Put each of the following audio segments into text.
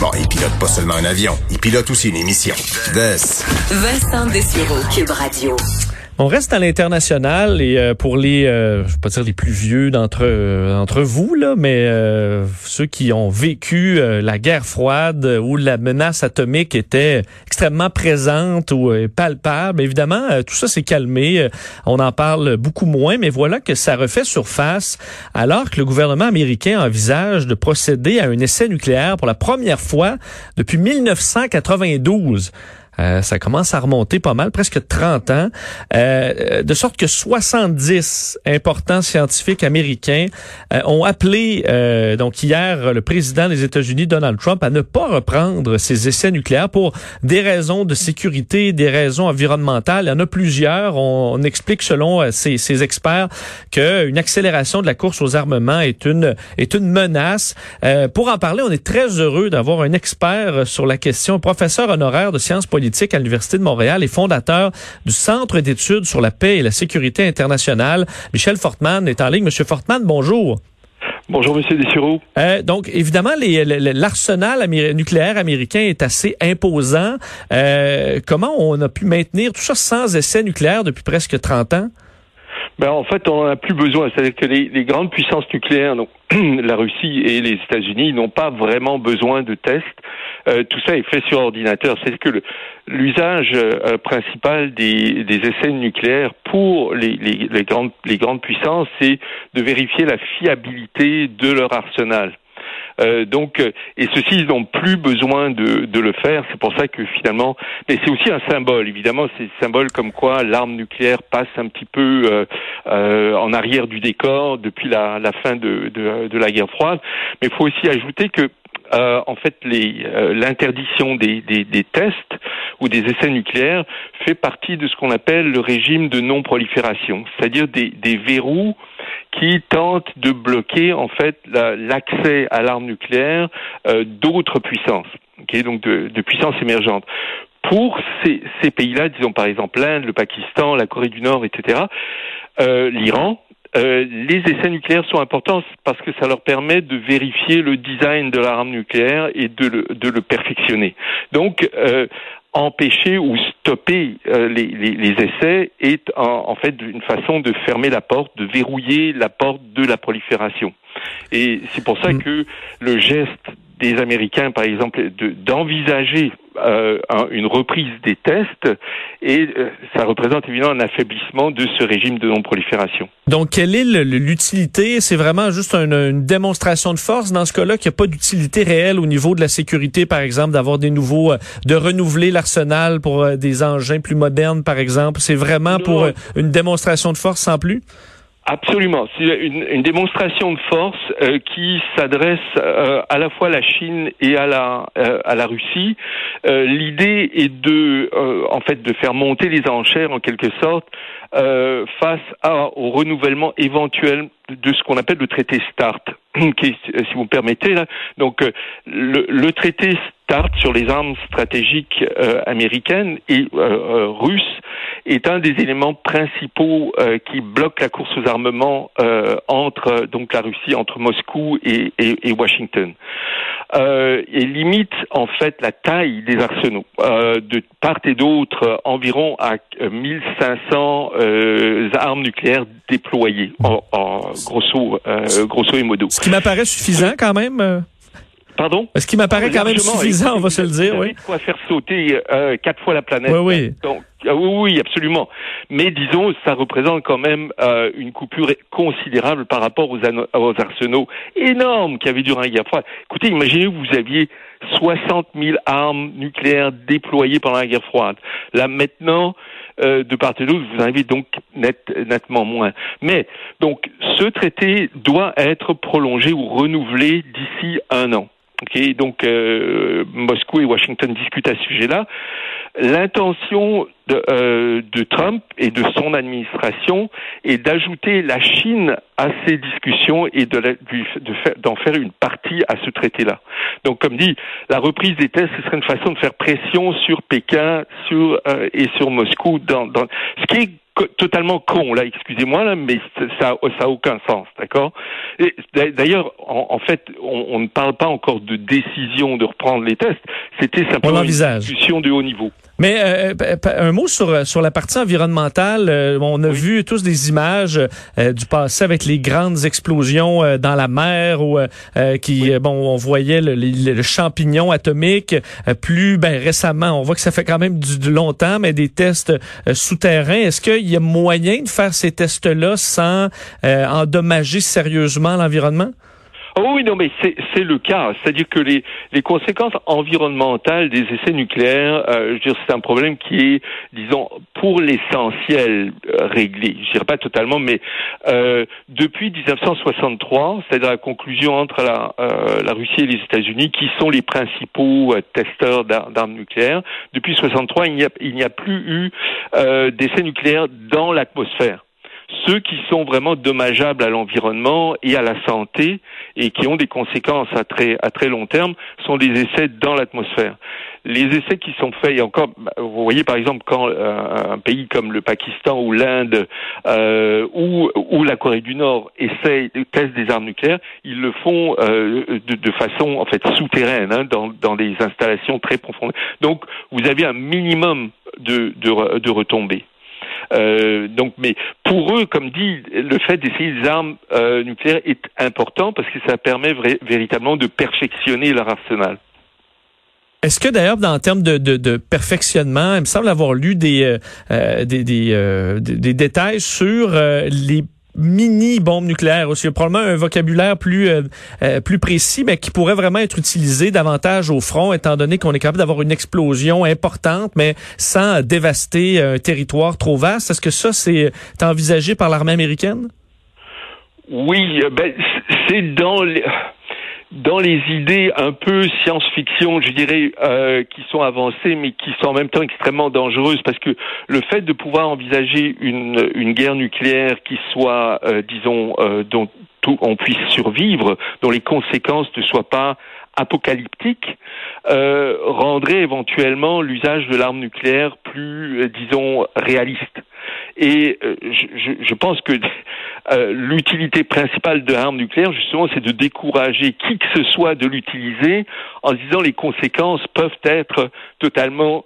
Bon, il pilote pas seulement un avion, il pilote aussi une émission. Vincent Dessureau, Cube Radio. On reste à l'international et euh, pour les, euh, je vais pas dire les plus vieux d'entre euh, vous là, mais euh, ceux qui ont vécu la guerre froide où la menace atomique était extrêmement présente ou palpable. Évidemment, tout ça s'est calmé. on en parle beaucoup moins, mais voilà que ça refait surface alors que le gouvernement américain envisage de procéder à un essai nucléaire pour la première fois depuis 1992. Euh, ça commence à remonter pas mal, presque 30 ans, euh, de sorte que 70 importants scientifiques américains euh, ont appelé donc hier le président des États-Unis Donald Trump à ne pas reprendre ses essais nucléaires pour des raisons de sécurité, des raisons environnementales. Il y en a plusieurs. On, explique selon ces, ces experts qu'une accélération de la course aux armements est une est une menace. pour en parler, on est très heureux d'avoir un expert sur la question, professeur honoraire de sciences politiques à l'Université de Montréal et fondateur du Centre d'études sur la paix et la sécurité internationale. Michel Fortman est en ligne. Monsieur Fortman, bonjour. Bonjour, Monsieur Dessureau. Euh, donc, évidemment, l'arsenal nucléaire américain est assez imposant. Euh, comment on a pu maintenir tout ça sans essai nucléaire depuis presque 30 ans? Ben, en fait, on n'en a plus besoin. C'est-à-dire que les, grandes puissances nucléaires, donc la Russie et les États-Unis, n'ont pas vraiment besoin de tests. Euh, tout ça est fait sur ordinateur. C'est que l'usage euh, principal des, essais nucléaires pour les, les, les, grandes, les grandes puissances, c'est de vérifier la fiabilité de leur arsenal. Euh, donc, euh, et ceux-ci, ils n'ont plus besoin de, de le faire. C'est pour ça que finalement, mais c'est aussi un symbole. Évidemment, c'est un symbole comme quoi l'arme nucléaire passe un petit peu euh, euh en arrière du décor depuis la, la fin de, de, de, la guerre froide. Mais il faut aussi ajouter que euh, en fait l'interdiction des, des, des, tests ou des essais nucléaires fait partie de ce qu'on appelle le régime de non-prolifération, c'est-à-dire des, des verrous qui tentent de bloquer en fait l'accès à l'arme nucléaire euh, d'autres puissances, okay, donc de, de puissances émergentes pour ces, ces pays-là, disons par exemple l'Inde, le Pakistan, la Corée du Nord, etc., euh, l'Iran, euh, les essais nucléaires sont importants parce que ça leur permet de vérifier le design de l'arme nucléaire et de le, de le perfectionner. Donc, euh, empêcher ou stopper euh, les, les, les, essais est en, en, fait une façon de fermer la porte, de verrouiller la porte de la prolifération. Et c'est pour ça mm. que le geste des Américains, par exemple, d'envisager euh, une reprise des tests et euh, ça représente évidemment un affaiblissement de ce régime de non-prolifération. Donc, quelle est l'utilité? C'est vraiment juste une, démonstration de force dans ce cas-là, qu'il n'y a pas d'utilité réelle au niveau de la sécurité, par exemple, d'avoir des nouveaux, euh, de renouveler l'arsenal pour des engins plus modernes, par exemple. C'est vraiment pour une démonstration de force sans plus? Absolument. C'est une, une, démonstration de force euh, qui s'adresse euh, à la fois à la Chine et à la euh, à la Russie. L'idée est de en fait de faire monter les enchères en quelque sorte face à, au renouvellement éventuel de ce qu'on appelle le traité START, qui si vous me permettez là. Donc le, le traité START sur les armes stratégiques américaines et russes est un des éléments principaux euh, qui bloque la course aux armements euh, entre donc la Russie, entre Moscou et, et, Washington. Euh, et limite en fait la taille des arsenaux euh, de part et d'autre environ à 1500 euh, armes nucléaires déployées en, en grosso grosso et modo. Ce qui m'apparaît suffisant quand même. Pardon? Ce qui m'apparaît quand même suffisant, on va se le dire, oui? Quoi faire sauter euh, quatre fois la planète. Oui, oui. Donc, ah oui, oui, absolument. Mais disons, ça représente quand même euh, une coupure considérable par rapport aux, aux arsenaux énormes qu'il y avait durant la guerre froide. Écoutez, imaginez que vous aviez 60 000 armes nucléaires déployées pendant la guerre froide. Là, maintenant, euh, de part et d'autre, vous avez donc net, nettement moins. Mais, donc, ce traité doit être prolongé ou renouvelé d'ici un an. Okay, donc euh, Moscou et Washington discutent à ce sujet-là. L'intention de, euh, de, Trump et de son administration est d'ajouter la Chine à ces discussions et de, d'en faire une partie à ce traité-là. Donc, comme dit, la reprise des tests, ce serait une façon de faire pression sur Pékin, sur euh, et sur Moscou, dans, dans ce qui est totalement con là, excusez-moi là, mais ça ça a aucun sens, d'accord? D'ailleurs, en, fait, on, ne parle pas encore de décision de reprendre les tests. C'était simplement une discussion de haut niveau. Mais euh, un mot sur sur la partie environnementale. Euh, on a vu tous des images euh, du passé avec les grandes explosions dans la mer ou qui bon on voyait le, champignon atomique. plus ben récemment, on voit que ça fait quand même du, longtemps, mais des tests souterrains. Est-ce qu'il y a moyen de faire ces tests-là sans endommager sérieusement l'environnement? Oh oui, non, mais c'est le cas. C'est-à-dire que les, les conséquences environnementales des essais nucléaires, euh, je veux dire, c'est un problème qui est, disons, pour l'essentiel euh, réglé. Je dirais pas totalement, mais euh, depuis 1963, c'est-à-dire la conclusion entre la, euh, la Russie et les États-Unis, qui sont les principaux euh, testeurs d'armes nucléaires, depuis 1963, il n'y a, il n'y a plus eu d'essais nucléaires dans l'atmosphère ceux qui sont vraiment dommageables à l'environnement et à la santé et qui ont des conséquences à très, à très long terme sont des essais dans l'atmosphère. Les essais qui sont faits, et encore, bah, vous voyez par exemple quand euh, un pays comme le Pakistan ou l'Inde euh, ou, ou la Corée du Nord essaient, testent des armes nucléaires, ils le font euh, de, de, façon en fait souterraine, hein, dans, dans des installations très profondes. Donc vous avez un minimum de, de, de retombées. Euh, donc, mais pour eux, comme dit, le fait d'essayer des armes euh, nucléaires est important parce que ça permet véritablement de perfectionner leur arsenal. Est-ce que d'ailleurs, dans termes de, de, de, perfectionnement, il me semble avoir lu des, euh, des, des, des, détails sur les mini bombe nucléaire aussi. Probablement un vocabulaire plus euh, euh, plus précis, mais qui pourrait vraiment être utilisé davantage au front, étant donné qu'on est capable d'avoir une explosion importante, mais sans dévaster un territoire trop vaste. Est-ce que ça, c'est envisagé par l'armée américaine? Oui, euh, ben, c'est dans les dans les idées un peu science-fiction, je dirais, euh, qui sont avancées, mais qui sont en même temps extrêmement dangereuses, parce que le fait de pouvoir envisager une, une guerre nucléaire qui soit, euh, disons, euh, dont tout, on puisse survivre, dont les conséquences ne soient pas apocalyptiques, euh, rendrait éventuellement l'usage de l'arme nucléaire plus, euh, disons, réaliste. Et euh, je, je, pense que euh, l'utilité principale de l'arme nucléaire, justement, c'est de décourager qui que ce soit de l'utiliser en disant les conséquences peuvent être totalement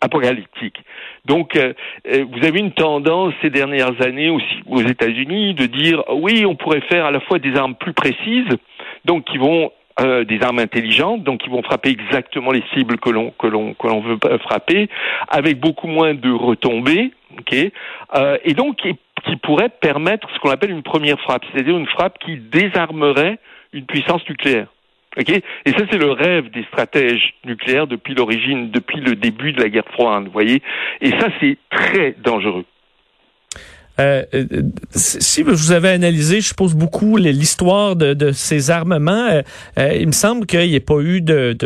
apocalyptiques. Donc, euh, vous avez une tendance ces dernières années aussi aux États-Unis de dire oui, on pourrait faire à la fois des armes plus précises, donc qui vont des armes intelligentes, donc qui vont frapper exactement les cibles que l'on que l'on que l'on veut frapper, avec beaucoup moins de retombées, ok, euh, et donc qui, pourrait permettre ce qu'on appelle une première frappe, c'est-à-dire une frappe qui désarmerait une puissance nucléaire. ok Et ça, c'est le rêve des stratèges nucléaires depuis l'origine, depuis le début de la guerre froide, vous voyez. Et ça, c'est très dangereux. Euh, euh si vous avez analysé, je suppose, beaucoup l'histoire de, ces armements, euh, il me semble qu'il n'y ait pas eu de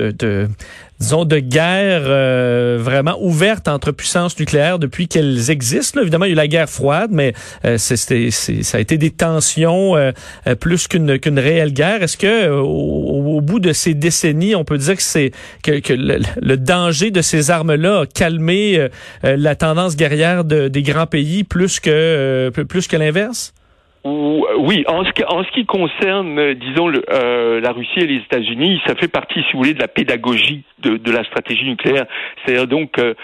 disons, de guerre euh, vraiment ouverte entre puissances nucléaires depuis qu'elles existent. Là. Évidemment, il y a eu la guerre froide, mais euh, ça a été des tensions euh, plus qu'une, qu'une réelle guerre. Est-ce que au, bout de ces décennies, on peut dire que c'est que, que le, danger de ces armes-là a calmé la tendance guerrière de, des grands pays plus que plus que l'inverse? Oui, en ce, qui, en ce qui concerne, euh, disons, euh, la Russie et les États-Unis, ça fait partie, si vous voulez, de la pédagogie de, de la stratégie nucléaire. C'est-à-dire donc euh,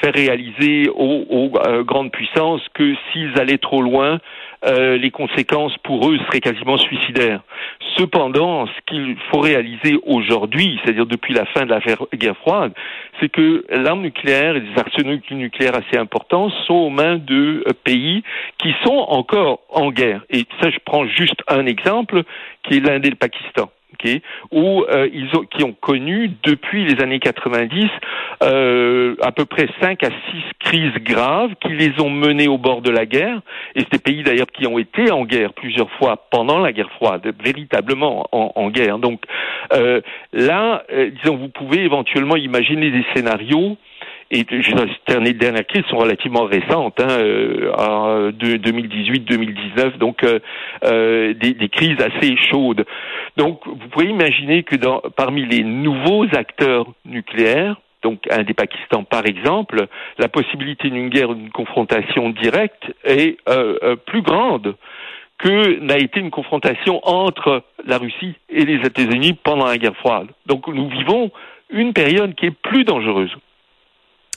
faire réaliser aux, aux grandes puissances que s'ils allaient trop loin, euh, les conséquences pour eux seraient quasiment suicidaires. Cependant, ce qu'il faut réaliser aujourd'hui, c'est-à-dire depuis la fin de la guerre froide, c'est que l'arme nucléaire et des arsenaux nucléaires assez importants sont aux mains de euh, pays qui sont encore en guerre. Et ça, je prends juste un exemple, qui est l'Inde et le Pakistan okay, où euh, ils ont, qui ont connu depuis les années 90 euh, à peu près 5 à 6 crises graves qui les ont menés au bord de la guerre. Et c'est des pays d'ailleurs qui ont été en guerre plusieurs fois pendant la guerre froide, véritablement en, en guerre. Donc euh, là, euh, disons, vous pouvez éventuellement imaginer des scénarios et les dernières crises sont relativement récentes, hein, euh, de 2018-2019, donc euh, euh, des, des, crises assez chaudes. Donc, vous pouvez imaginer que dans, parmi les nouveaux acteurs nucléaires, donc un des Pakistan par exemple, la possibilité d'une guerre, d'une confrontation directe est plus grande que n'a été une confrontation entre la Russie et les États-Unis pendant la guerre froide. Donc nous vivons une période qui est plus dangereuse.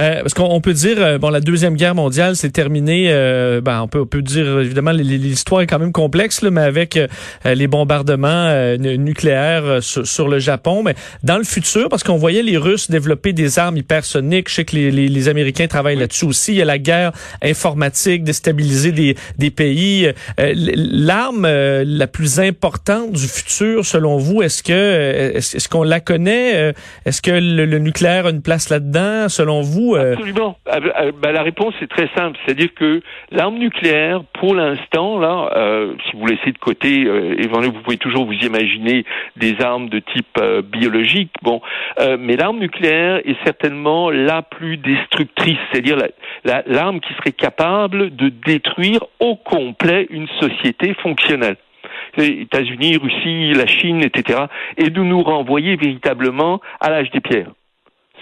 Euh, parce qu'on peut dire, euh, bon, la deuxième guerre mondiale s'est terminée. Euh, ben, on peut, on peut dire évidemment l'histoire est quand même complexe, là, mais avec les bombardements nucléaires sur, le Japon. Mais dans le futur, parce qu'on voyait les Russes développer des armes hypersoniques, je sais que les, les, Américains travaillent là-dessus aussi. Il y a la guerre informatique, déstabiliser des, des pays. L'arme la plus importante du futur, selon vous, est-ce que est-ce qu'on la connaît? Est-ce que le, le nucléaire a une place là-dedans, selon vous euh, Absolument. Ah, bah, ah, bah, la réponse est très simple, c'est-à-dire que l'arme nucléaire, pour l'instant, là, euh, si vous laissez de côté, euh, vous pouvez toujours vous imaginer des armes de type euh, biologique, bon, mais l'arme nucléaire est certainement la plus destructrice, c'est-à-dire l'arme la, qui serait capable de détruire au complet une société fonctionnelle. États-Unis, Russie, la Chine, etc., et de nous renvoyer véritablement à l'âge des pierres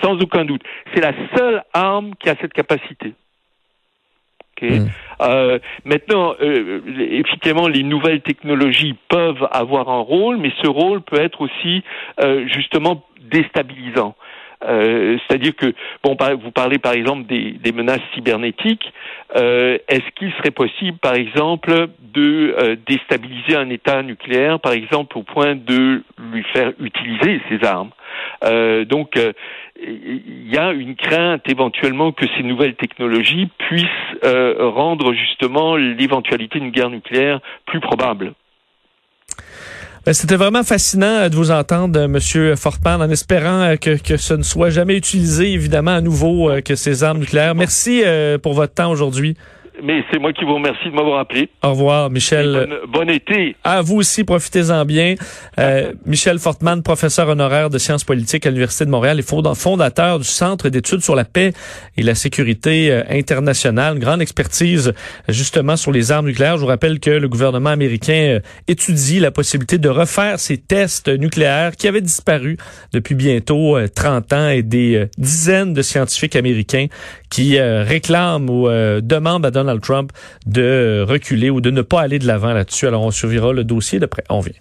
sans aucun doute. C'est la seule arme qui a cette capacité. Hmm. Euh, maintenant, euh, effectivement, les nouvelles technologies peuvent avoir un rôle, mais ce rôle peut être aussi euh, justement déstabilisant. C'est-à-dire que, bon, vous parlez par exemple des, menaces cybernétiques. Est-ce qu'il serait possible, par exemple, de déstabiliser un État nucléaire, par exemple, au point de lui faire utiliser ces armes? Donc, il y a une crainte éventuellement que ces nouvelles technologies puissent euh, rendre justement l'éventualité d'une guerre nucléaire plus probable. Ben, c'était vraiment fascinant euh, de vous entendre, euh, Monsieur Fortman, en espérant que, que ce ne soit jamais utilisé, évidemment, à nouveau, que ces armes nucléaires. Merci pour votre temps aujourd'hui. Mais c'est moi qui vous remercie de m'avoir appelé. Au revoir, Michel. Bon, été. À vous aussi, profitez-en bien. Euh, Michel Fortman, professeur honoraire de sciences politiques à l'Université de Montréal et fondateur du Centre d'études sur la paix et la sécurité euh, internationale. Une grande expertise, justement, sur les armes nucléaires. Je vous rappelle que le gouvernement américain euh, étudie la possibilité de refaire ces tests nucléaires qui avaient disparu depuis bientôt 30 ans et des dizaines de scientifiques américains qui réclament ou demandent à Donald Donald Trump de reculer ou de ne pas aller de l'avant là-dessus. Alors, on survira le dossier de près. On vient.